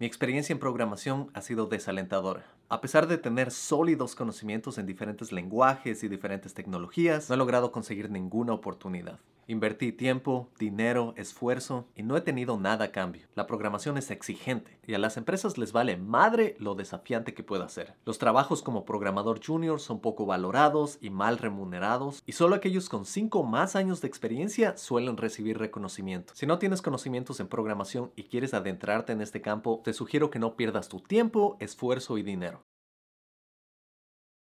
Mi experiencia en programación ha sido desalentadora. A pesar de tener sólidos conocimientos en diferentes lenguajes y diferentes tecnologías, no he logrado conseguir ninguna oportunidad. Invertí tiempo, dinero, esfuerzo y no he tenido nada a cambio. La programación es exigente y a las empresas les vale madre lo desafiante que pueda ser. Los trabajos como programador junior son poco valorados y mal remunerados y solo aquellos con 5 más años de experiencia suelen recibir reconocimiento. Si no tienes conocimientos en programación y quieres adentrarte en este campo, te sugiero que no pierdas tu tiempo, esfuerzo y dinero.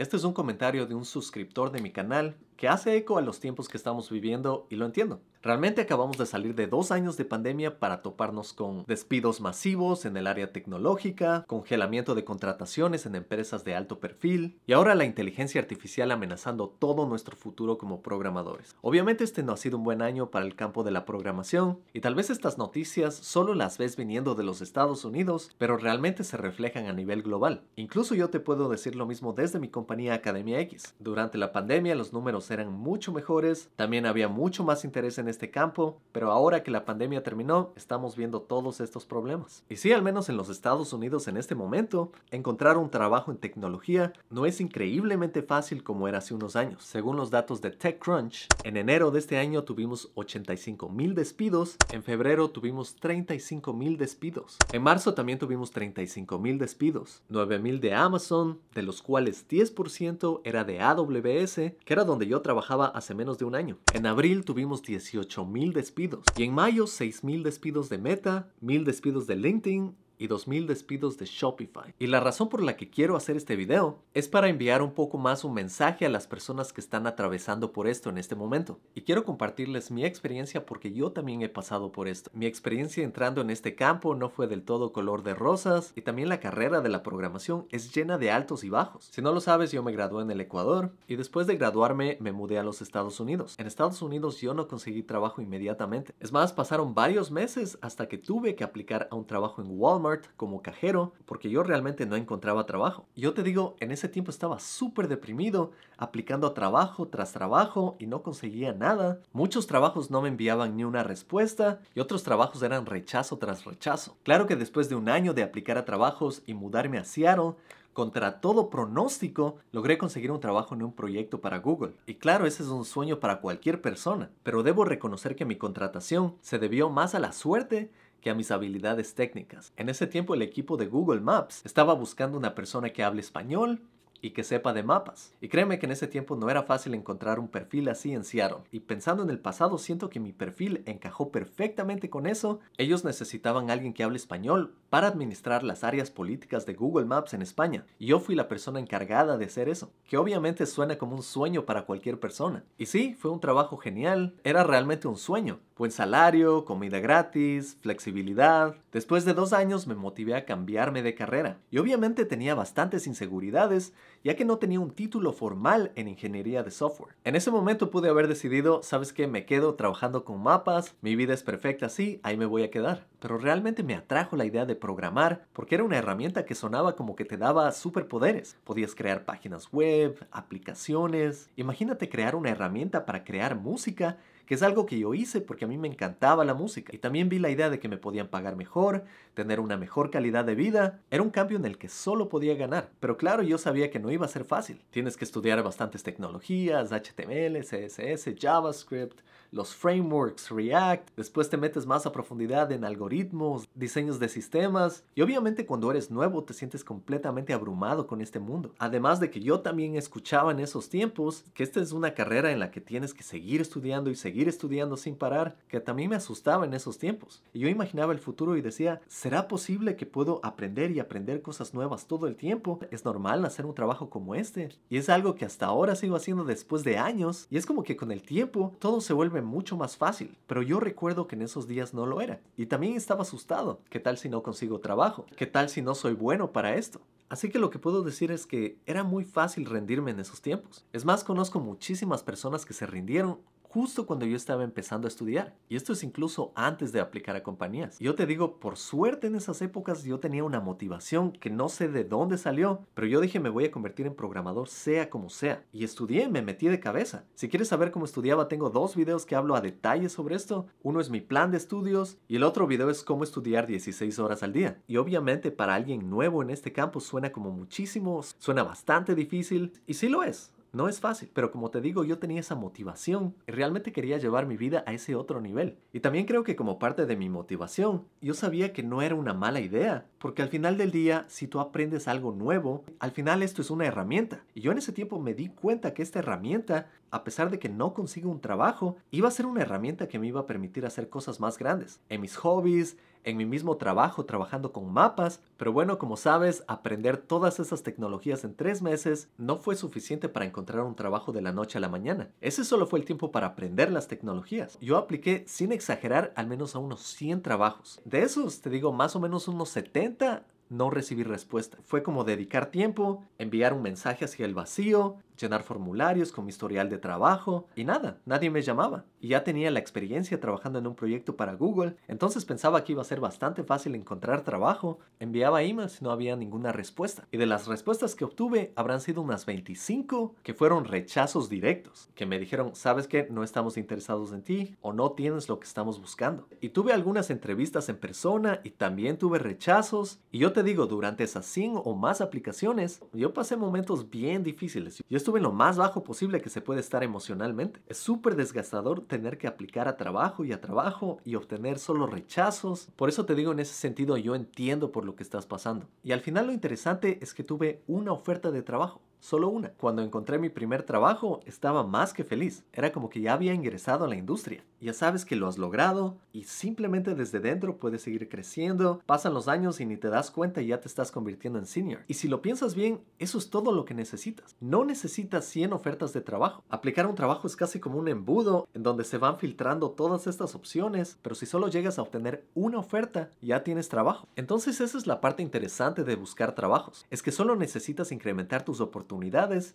Este es un comentario de un suscriptor de mi canal que hace eco a los tiempos que estamos viviendo y lo entiendo. Realmente acabamos de salir de dos años de pandemia para toparnos con despidos masivos en el área tecnológica, congelamiento de contrataciones en empresas de alto perfil y ahora la inteligencia artificial amenazando todo nuestro futuro como programadores. Obviamente este no ha sido un buen año para el campo de la programación y tal vez estas noticias solo las ves viniendo de los Estados Unidos, pero realmente se reflejan a nivel global. Incluso yo te puedo decir lo mismo desde mi compañía Academia X. Durante la pandemia los números eran mucho mejores, también había mucho más interés en este campo, pero ahora que la pandemia terminó, estamos viendo todos estos problemas. Y sí, al menos en los Estados Unidos en este momento, encontrar un trabajo en tecnología no es increíblemente fácil como era hace unos años. Según los datos de TechCrunch, en enero de este año tuvimos 85 mil despidos, en febrero tuvimos 35 mil despidos, en marzo también tuvimos 35 mil despidos, 9 mil de Amazon, de los cuales 10% era de AWS, que era donde yo trabajaba hace menos de un año. En abril tuvimos 18 mil despidos y en mayo 6 mil despidos de Meta, mil despidos de LinkedIn y 2.000 despidos de Shopify. Y la razón por la que quiero hacer este video es para enviar un poco más un mensaje a las personas que están atravesando por esto en este momento. Y quiero compartirles mi experiencia porque yo también he pasado por esto. Mi experiencia entrando en este campo no fue del todo color de rosas y también la carrera de la programación es llena de altos y bajos. Si no lo sabes, yo me gradué en el Ecuador y después de graduarme me mudé a los Estados Unidos. En Estados Unidos yo no conseguí trabajo inmediatamente. Es más, pasaron varios meses hasta que tuve que aplicar a un trabajo en Walmart como cajero porque yo realmente no encontraba trabajo. Yo te digo, en ese tiempo estaba súper deprimido, aplicando trabajo tras trabajo y no conseguía nada. Muchos trabajos no me enviaban ni una respuesta y otros trabajos eran rechazo tras rechazo. Claro que después de un año de aplicar a trabajos y mudarme a Seattle, contra todo pronóstico, logré conseguir un trabajo en un proyecto para Google. Y claro, ese es un sueño para cualquier persona, pero debo reconocer que mi contratación se debió más a la suerte que a mis habilidades técnicas. En ese tiempo el equipo de Google Maps estaba buscando una persona que hable español y que sepa de mapas. Y créeme que en ese tiempo no era fácil encontrar un perfil así en Seattle. Y pensando en el pasado, siento que mi perfil encajó perfectamente con eso. Ellos necesitaban a alguien que hable español para administrar las áreas políticas de Google Maps en España. Yo fui la persona encargada de hacer eso, que obviamente suena como un sueño para cualquier persona. Y sí, fue un trabajo genial, era realmente un sueño. Buen salario, comida gratis, flexibilidad. Después de dos años me motivé a cambiarme de carrera. Y obviamente tenía bastantes inseguridades, ya que no tenía un título formal en ingeniería de software. En ese momento pude haber decidido, sabes qué, me quedo trabajando con mapas, mi vida es perfecta así, ahí me voy a quedar. Pero realmente me atrajo la idea de programar porque era una herramienta que sonaba como que te daba superpoderes. Podías crear páginas web, aplicaciones. Imagínate crear una herramienta para crear música que es algo que yo hice porque a mí me encantaba la música. Y también vi la idea de que me podían pagar mejor, tener una mejor calidad de vida. Era un cambio en el que solo podía ganar. Pero claro, yo sabía que no iba a ser fácil. Tienes que estudiar bastantes tecnologías, HTML, CSS, JavaScript, los frameworks, React. Después te metes más a profundidad en algoritmos, diseños de sistemas. Y obviamente cuando eres nuevo te sientes completamente abrumado con este mundo. Además de que yo también escuchaba en esos tiempos que esta es una carrera en la que tienes que seguir estudiando y seguir estudiando sin parar, que también me asustaba en esos tiempos. Y yo imaginaba el futuro y decía, ¿será posible que puedo aprender y aprender cosas nuevas todo el tiempo? ¿Es normal hacer un trabajo como este? Y es algo que hasta ahora sigo haciendo después de años. Y es como que con el tiempo todo se vuelve mucho más fácil. Pero yo recuerdo que en esos días no lo era. Y también estaba asustado. ¿Qué tal si no consigo trabajo? ¿Qué tal si no soy bueno para esto? Así que lo que puedo decir es que era muy fácil rendirme en esos tiempos. Es más, conozco muchísimas personas que se rindieron justo cuando yo estaba empezando a estudiar. Y esto es incluso antes de aplicar a compañías. Yo te digo, por suerte en esas épocas yo tenía una motivación que no sé de dónde salió, pero yo dije me voy a convertir en programador sea como sea. Y estudié, me metí de cabeza. Si quieres saber cómo estudiaba, tengo dos videos que hablo a detalle sobre esto. Uno es mi plan de estudios y el otro video es cómo estudiar 16 horas al día. Y obviamente para alguien nuevo en este campo suena como muchísimo, suena bastante difícil y sí lo es. No es fácil, pero como te digo, yo tenía esa motivación realmente quería llevar mi vida a ese otro nivel. Y también creo que como parte de mi motivación, yo sabía que no era una mala idea, porque al final del día, si tú aprendes algo nuevo, al final esto es una herramienta. Y yo en ese tiempo me di cuenta que esta herramienta, a pesar de que no consigo un trabajo, iba a ser una herramienta que me iba a permitir hacer cosas más grandes. En mis hobbies, en mi mismo trabajo trabajando con mapas, pero bueno, como sabes, aprender todas esas tecnologías en tres meses no fue suficiente para encontrar un trabajo de la noche a la mañana. Ese solo fue el tiempo para aprender las tecnologías. Yo apliqué, sin exagerar, al menos a unos 100 trabajos. De esos, te digo, más o menos unos 70 no recibí respuesta. Fue como dedicar tiempo, enviar un mensaje hacia el vacío, llenar formularios con mi historial de trabajo y nada, nadie me llamaba. Y ya tenía la experiencia trabajando en un proyecto para Google, entonces pensaba que iba a ser bastante fácil encontrar trabajo. Enviaba emails y no había ninguna respuesta. Y de las respuestas que obtuve, habrán sido unas 25 que fueron rechazos directos, que me dijeron, sabes que no estamos interesados en ti o no tienes lo que estamos buscando. Y tuve algunas entrevistas en persona y también tuve rechazos. Y yo te digo, durante esas 100 o más aplicaciones, yo pasé momentos bien difíciles. Yo estuve en lo más bajo posible que se puede estar emocionalmente. Es súper desgastador tener que aplicar a trabajo y a trabajo y obtener solo rechazos. Por eso te digo en ese sentido, yo entiendo por lo que estás pasando. Y al final lo interesante es que tuve una oferta de trabajo solo una. Cuando encontré mi primer trabajo, estaba más que feliz. Era como que ya había ingresado a la industria. Ya sabes que lo has logrado y simplemente desde dentro puedes seguir creciendo. Pasan los años y ni te das cuenta y ya te estás convirtiendo en senior. Y si lo piensas bien, eso es todo lo que necesitas. No necesitas 100 ofertas de trabajo. Aplicar un trabajo es casi como un embudo en donde se van filtrando todas estas opciones, pero si solo llegas a obtener una oferta, ya tienes trabajo. Entonces esa es la parte interesante de buscar trabajos. Es que solo necesitas incrementar tus oportunidades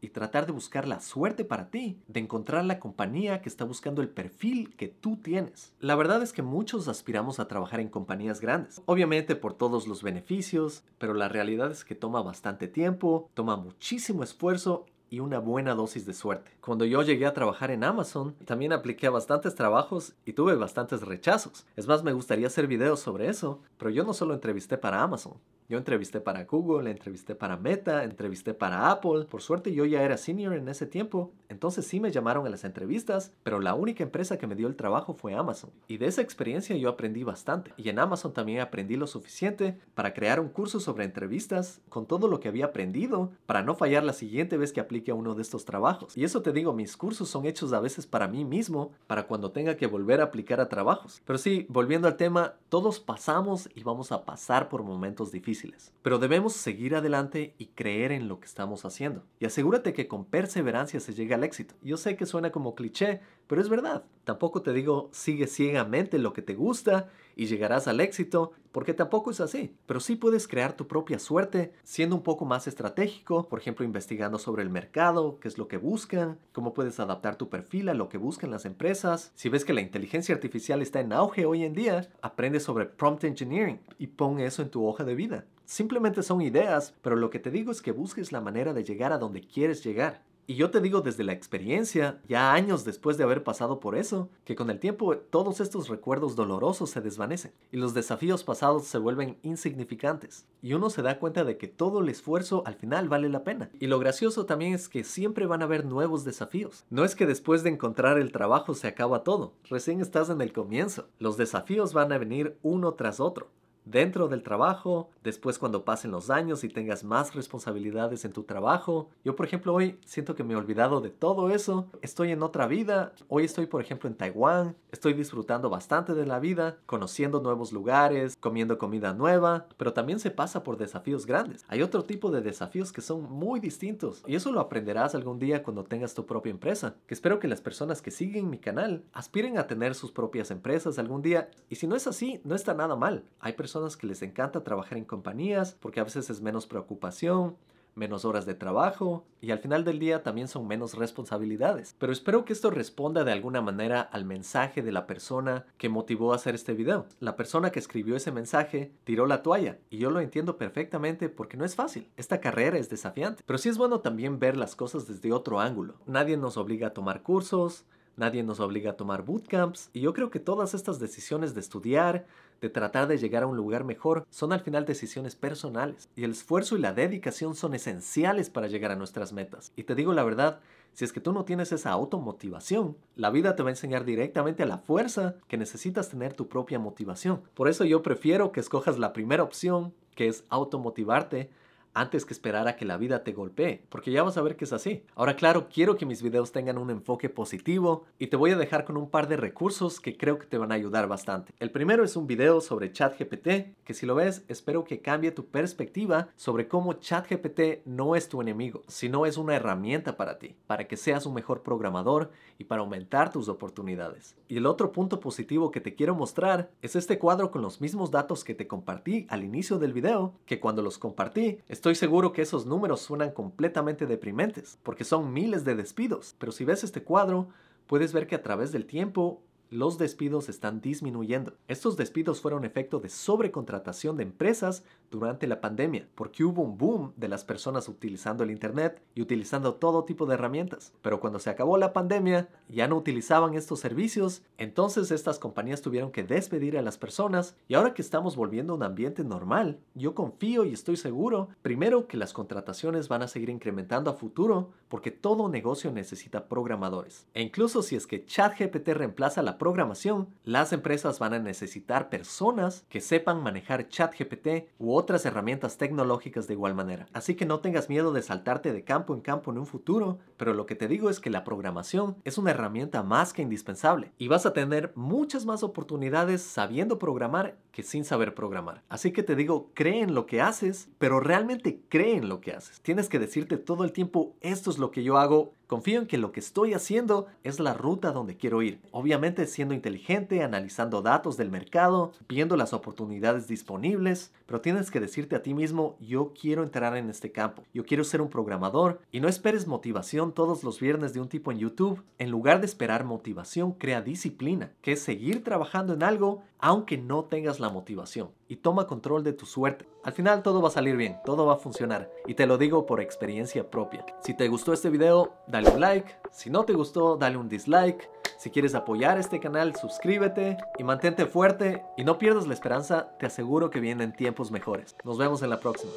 y tratar de buscar la suerte para ti, de encontrar la compañía que está buscando el perfil que tú tienes. La verdad es que muchos aspiramos a trabajar en compañías grandes, obviamente por todos los beneficios, pero la realidad es que toma bastante tiempo, toma muchísimo esfuerzo y una buena dosis de suerte. Cuando yo llegué a trabajar en Amazon, también apliqué a bastantes trabajos y tuve bastantes rechazos. Es más, me gustaría hacer videos sobre eso, pero yo no solo entrevisté para Amazon, yo entrevisté para Google, entrevisté para Meta, entrevisté para Apple. Por suerte yo ya era senior en ese tiempo, entonces sí me llamaron a las entrevistas, pero la única empresa que me dio el trabajo fue Amazon. Y de esa experiencia yo aprendí bastante. Y en Amazon también aprendí lo suficiente para crear un curso sobre entrevistas con todo lo que había aprendido para no fallar la siguiente vez que aplique a uno de estos trabajos. Y eso te digo, mis cursos son hechos a veces para mí mismo, para cuando tenga que volver a aplicar a trabajos. Pero sí, volviendo al tema, todos pasamos y vamos a pasar por momentos difíciles pero debemos seguir adelante y creer en lo que estamos haciendo. Y asegúrate que con perseverancia se llega al éxito. Yo sé que suena como cliché, pero es verdad. Tampoco te digo sigue ciegamente lo que te gusta y llegarás al éxito, porque tampoco es así. Pero sí puedes crear tu propia suerte siendo un poco más estratégico, por ejemplo, investigando sobre el mercado, qué es lo que buscan, cómo puedes adaptar tu perfil a lo que buscan las empresas. Si ves que la inteligencia artificial está en auge hoy en día, aprende sobre prompt engineering y pon eso en tu hoja de vida. Simplemente son ideas, pero lo que te digo es que busques la manera de llegar a donde quieres llegar. Y yo te digo desde la experiencia, ya años después de haber pasado por eso, que con el tiempo todos estos recuerdos dolorosos se desvanecen y los desafíos pasados se vuelven insignificantes. Y uno se da cuenta de que todo el esfuerzo al final vale la pena. Y lo gracioso también es que siempre van a haber nuevos desafíos. No es que después de encontrar el trabajo se acaba todo, recién estás en el comienzo. Los desafíos van a venir uno tras otro dentro del trabajo, después cuando pasen los años y tengas más responsabilidades en tu trabajo. Yo, por ejemplo, hoy siento que me he olvidado de todo eso. Estoy en otra vida. Hoy estoy, por ejemplo, en Taiwán. Estoy disfrutando bastante de la vida, conociendo nuevos lugares, comiendo comida nueva, pero también se pasa por desafíos grandes. Hay otro tipo de desafíos que son muy distintos y eso lo aprenderás algún día cuando tengas tu propia empresa. Que espero que las personas que siguen mi canal aspiren a tener sus propias empresas algún día y si no es así, no está nada mal. Hay personas que les encanta trabajar en compañías porque a veces es menos preocupación, menos horas de trabajo y al final del día también son menos responsabilidades. Pero espero que esto responda de alguna manera al mensaje de la persona que motivó a hacer este video. La persona que escribió ese mensaje tiró la toalla y yo lo entiendo perfectamente porque no es fácil. Esta carrera es desafiante. Pero sí es bueno también ver las cosas desde otro ángulo. Nadie nos obliga a tomar cursos, nadie nos obliga a tomar bootcamps y yo creo que todas estas decisiones de estudiar, de tratar de llegar a un lugar mejor, son al final decisiones personales. Y el esfuerzo y la dedicación son esenciales para llegar a nuestras metas. Y te digo la verdad, si es que tú no tienes esa automotivación, la vida te va a enseñar directamente a la fuerza que necesitas tener tu propia motivación. Por eso yo prefiero que escojas la primera opción, que es automotivarte, antes que esperar a que la vida te golpee, porque ya vas a ver que es así. Ahora claro, quiero que mis videos tengan un enfoque positivo y te voy a dejar con un par de recursos que creo que te van a ayudar bastante. El primero es un video sobre ChatGPT, que si lo ves, espero que cambie tu perspectiva sobre cómo ChatGPT no es tu enemigo, sino es una herramienta para ti, para que seas un mejor programador y para aumentar tus oportunidades. Y el otro punto positivo que te quiero mostrar es este cuadro con los mismos datos que te compartí al inicio del video, que cuando los compartí, seguro que esos números suenan completamente deprimentes, porque son miles de despidos, pero si ves este cuadro, puedes ver que a través del tiempo los despidos están disminuyendo. Estos despidos fueron efecto de sobrecontratación de empresas durante la pandemia, porque hubo un boom de las personas utilizando el Internet y utilizando todo tipo de herramientas. Pero cuando se acabó la pandemia, ya no utilizaban estos servicios, entonces estas compañías tuvieron que despedir a las personas y ahora que estamos volviendo a un ambiente normal, yo confío y estoy seguro, primero que las contrataciones van a seguir incrementando a futuro, porque todo negocio necesita programadores. E incluso si es que ChatGPT reemplaza programación, las empresas van a necesitar personas que sepan manejar ChatGPT u otras herramientas tecnológicas de igual manera. Así que no tengas miedo de saltarte de campo en campo en un futuro, pero lo que te digo es que la programación es una herramienta más que indispensable y vas a tener muchas más oportunidades sabiendo programar que sin saber programar. Así que te digo, cree en lo que haces, pero realmente cree en lo que haces. Tienes que decirte todo el tiempo, esto es lo que yo hago, Confío en que lo que estoy haciendo es la ruta donde quiero ir. Obviamente siendo inteligente, analizando datos del mercado, viendo las oportunidades disponibles, pero tienes que decirte a ti mismo, yo quiero entrar en este campo, yo quiero ser un programador y no esperes motivación todos los viernes de un tipo en YouTube. En lugar de esperar motivación, crea disciplina, que es seguir trabajando en algo aunque no tengas la motivación y toma control de tu suerte. Al final todo va a salir bien, todo va a funcionar y te lo digo por experiencia propia. Si te gustó este video, dale un like, si no te gustó, dale un dislike. Si quieres apoyar este canal, suscríbete y mantente fuerte y no pierdas la esperanza, te aseguro que vienen tiempos mejores. Nos vemos en la próxima.